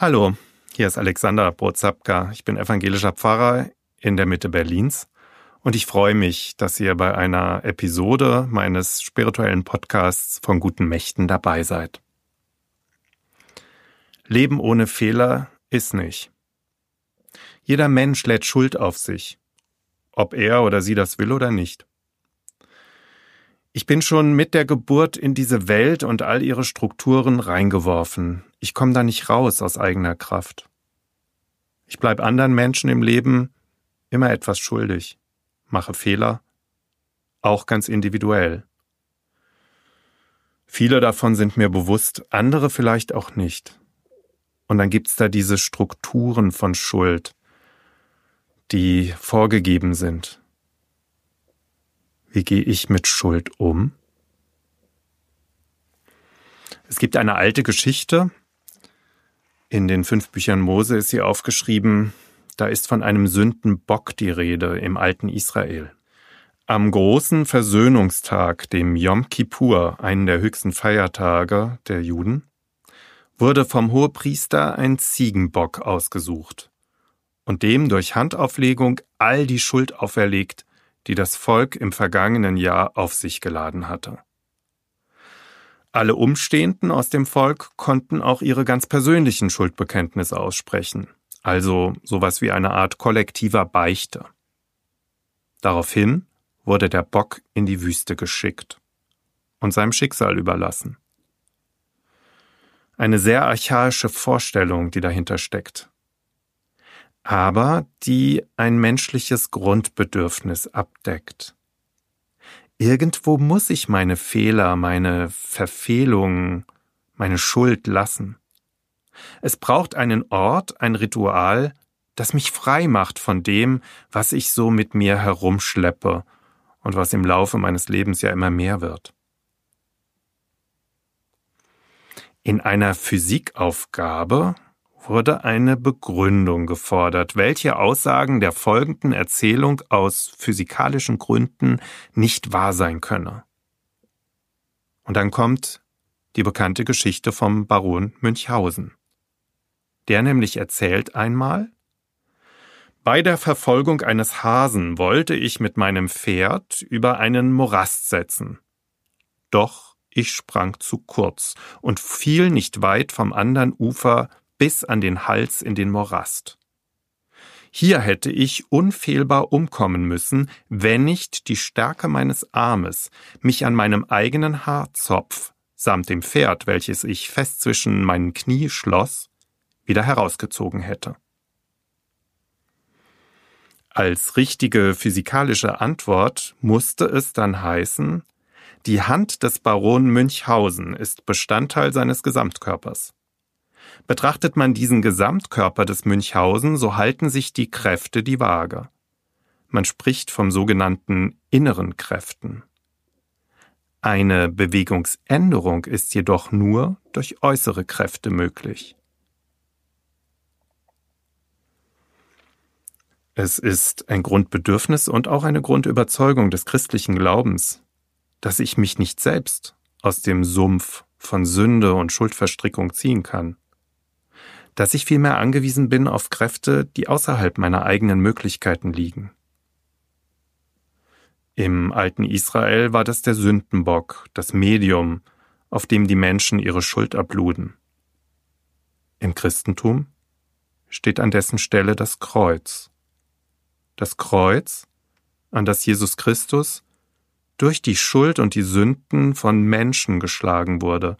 Hallo, hier ist Alexander Brozapka. Ich bin evangelischer Pfarrer in der Mitte Berlins und ich freue mich, dass ihr bei einer Episode meines spirituellen Podcasts von guten Mächten dabei seid. Leben ohne Fehler ist nicht. Jeder Mensch lädt Schuld auf sich, ob er oder sie das will oder nicht. Ich bin schon mit der Geburt in diese Welt und all ihre Strukturen reingeworfen. Ich komme da nicht raus aus eigener Kraft. Ich bleib anderen Menschen im Leben immer etwas schuldig, mache Fehler, auch ganz individuell. Viele davon sind mir bewusst, andere vielleicht auch nicht. Und dann gibt's da diese Strukturen von Schuld, die vorgegeben sind, wie gehe ich mit Schuld um? Es gibt eine alte Geschichte. In den fünf Büchern Mose ist sie aufgeschrieben. Da ist von einem Sündenbock die Rede im alten Israel. Am großen Versöhnungstag, dem Yom Kippur, einen der höchsten Feiertage der Juden, wurde vom Hohepriester ein Ziegenbock ausgesucht und dem durch Handauflegung all die Schuld auferlegt, die das Volk im vergangenen Jahr auf sich geladen hatte. Alle Umstehenden aus dem Volk konnten auch ihre ganz persönlichen Schuldbekenntnisse aussprechen, also sowas wie eine Art kollektiver Beichte. Daraufhin wurde der Bock in die Wüste geschickt und seinem Schicksal überlassen. Eine sehr archaische Vorstellung, die dahinter steckt aber die ein menschliches Grundbedürfnis abdeckt. Irgendwo muss ich meine Fehler, meine Verfehlungen, meine Schuld lassen. Es braucht einen Ort, ein Ritual, das mich frei macht von dem, was ich so mit mir herumschleppe und was im Laufe meines Lebens ja immer mehr wird. In einer Physikaufgabe wurde eine Begründung gefordert, welche Aussagen der folgenden Erzählung aus physikalischen Gründen nicht wahr sein könne. Und dann kommt die bekannte Geschichte vom Baron Münchhausen. Der nämlich erzählt einmal, bei der Verfolgung eines Hasen wollte ich mit meinem Pferd über einen Morast setzen. Doch ich sprang zu kurz und fiel nicht weit vom anderen Ufer bis an den Hals in den Morast. Hier hätte ich unfehlbar umkommen müssen, wenn nicht die Stärke meines Armes mich an meinem eigenen Haarzopf samt dem Pferd, welches ich fest zwischen meinen Knie schloss, wieder herausgezogen hätte. Als richtige physikalische Antwort musste es dann heißen, die Hand des Baron Münchhausen ist Bestandteil seines Gesamtkörpers. Betrachtet man diesen Gesamtkörper des Münchhausen, so halten sich die Kräfte die Waage. Man spricht vom sogenannten inneren Kräften. Eine Bewegungsänderung ist jedoch nur durch äußere Kräfte möglich. Es ist ein Grundbedürfnis und auch eine Grundüberzeugung des christlichen Glaubens, dass ich mich nicht selbst aus dem Sumpf von Sünde und Schuldverstrickung ziehen kann dass ich vielmehr angewiesen bin auf Kräfte, die außerhalb meiner eigenen Möglichkeiten liegen. Im alten Israel war das der Sündenbock, das Medium, auf dem die Menschen ihre Schuld abluden. Im Christentum steht an dessen Stelle das Kreuz. Das Kreuz, an das Jesus Christus durch die Schuld und die Sünden von Menschen geschlagen wurde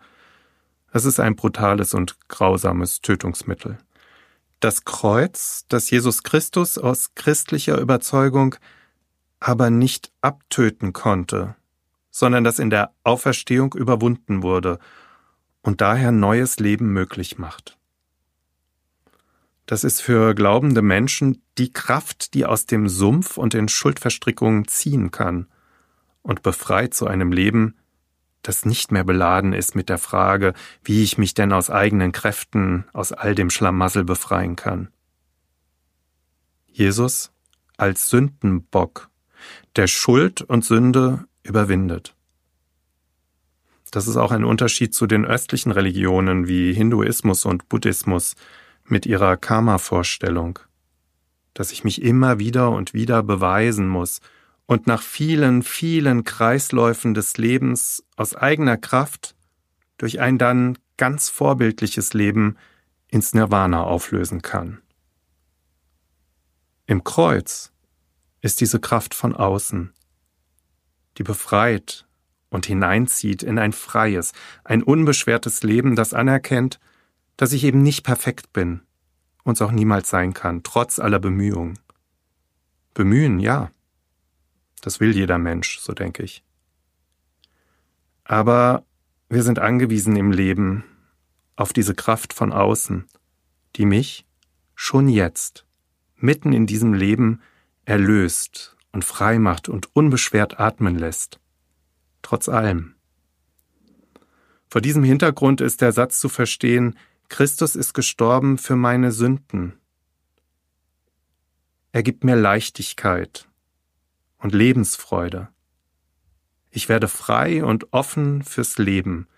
es ist ein brutales und grausames Tötungsmittel. Das Kreuz, das Jesus Christus aus christlicher Überzeugung aber nicht abtöten konnte, sondern das in der Auferstehung überwunden wurde und daher neues Leben möglich macht. Das ist für glaubende Menschen die Kraft, die aus dem Sumpf und den Schuldverstrickungen ziehen kann und befreit zu einem Leben, das nicht mehr beladen ist mit der Frage, wie ich mich denn aus eigenen Kräften aus all dem Schlamassel befreien kann. Jesus als Sündenbock, der Schuld und Sünde überwindet. Das ist auch ein Unterschied zu den östlichen Religionen wie Hinduismus und Buddhismus, mit ihrer Karma-Vorstellung, dass ich mich immer wieder und wieder beweisen muss und nach vielen, vielen Kreisläufen des Lebens aus eigener Kraft durch ein dann ganz vorbildliches Leben ins Nirvana auflösen kann. Im Kreuz ist diese Kraft von außen, die befreit und hineinzieht in ein freies, ein unbeschwertes Leben, das anerkennt, dass ich eben nicht perfekt bin und es auch niemals sein kann, trotz aller Bemühungen. Bemühen, ja. Das will jeder Mensch, so denke ich. Aber wir sind angewiesen im Leben auf diese Kraft von außen, die mich schon jetzt, mitten in diesem Leben, erlöst und frei macht und unbeschwert atmen lässt. Trotz allem. Vor diesem Hintergrund ist der Satz zu verstehen, Christus ist gestorben für meine Sünden. Er gibt mir Leichtigkeit und Lebensfreude. Ich werde frei und offen fürs Leben,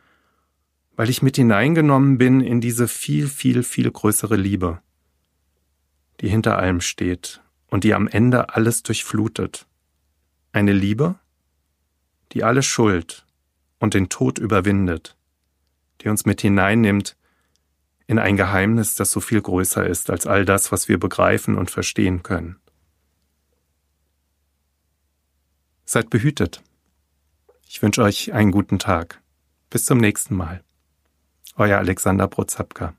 weil ich mit hineingenommen bin in diese viel, viel, viel größere Liebe, die hinter allem steht und die am Ende alles durchflutet. Eine Liebe, die alle Schuld und den Tod überwindet, die uns mit hineinnimmt in ein Geheimnis, das so viel größer ist als all das, was wir begreifen und verstehen können. Seid behütet. Ich wünsche euch einen guten Tag. Bis zum nächsten Mal. Euer Alexander Prozapka.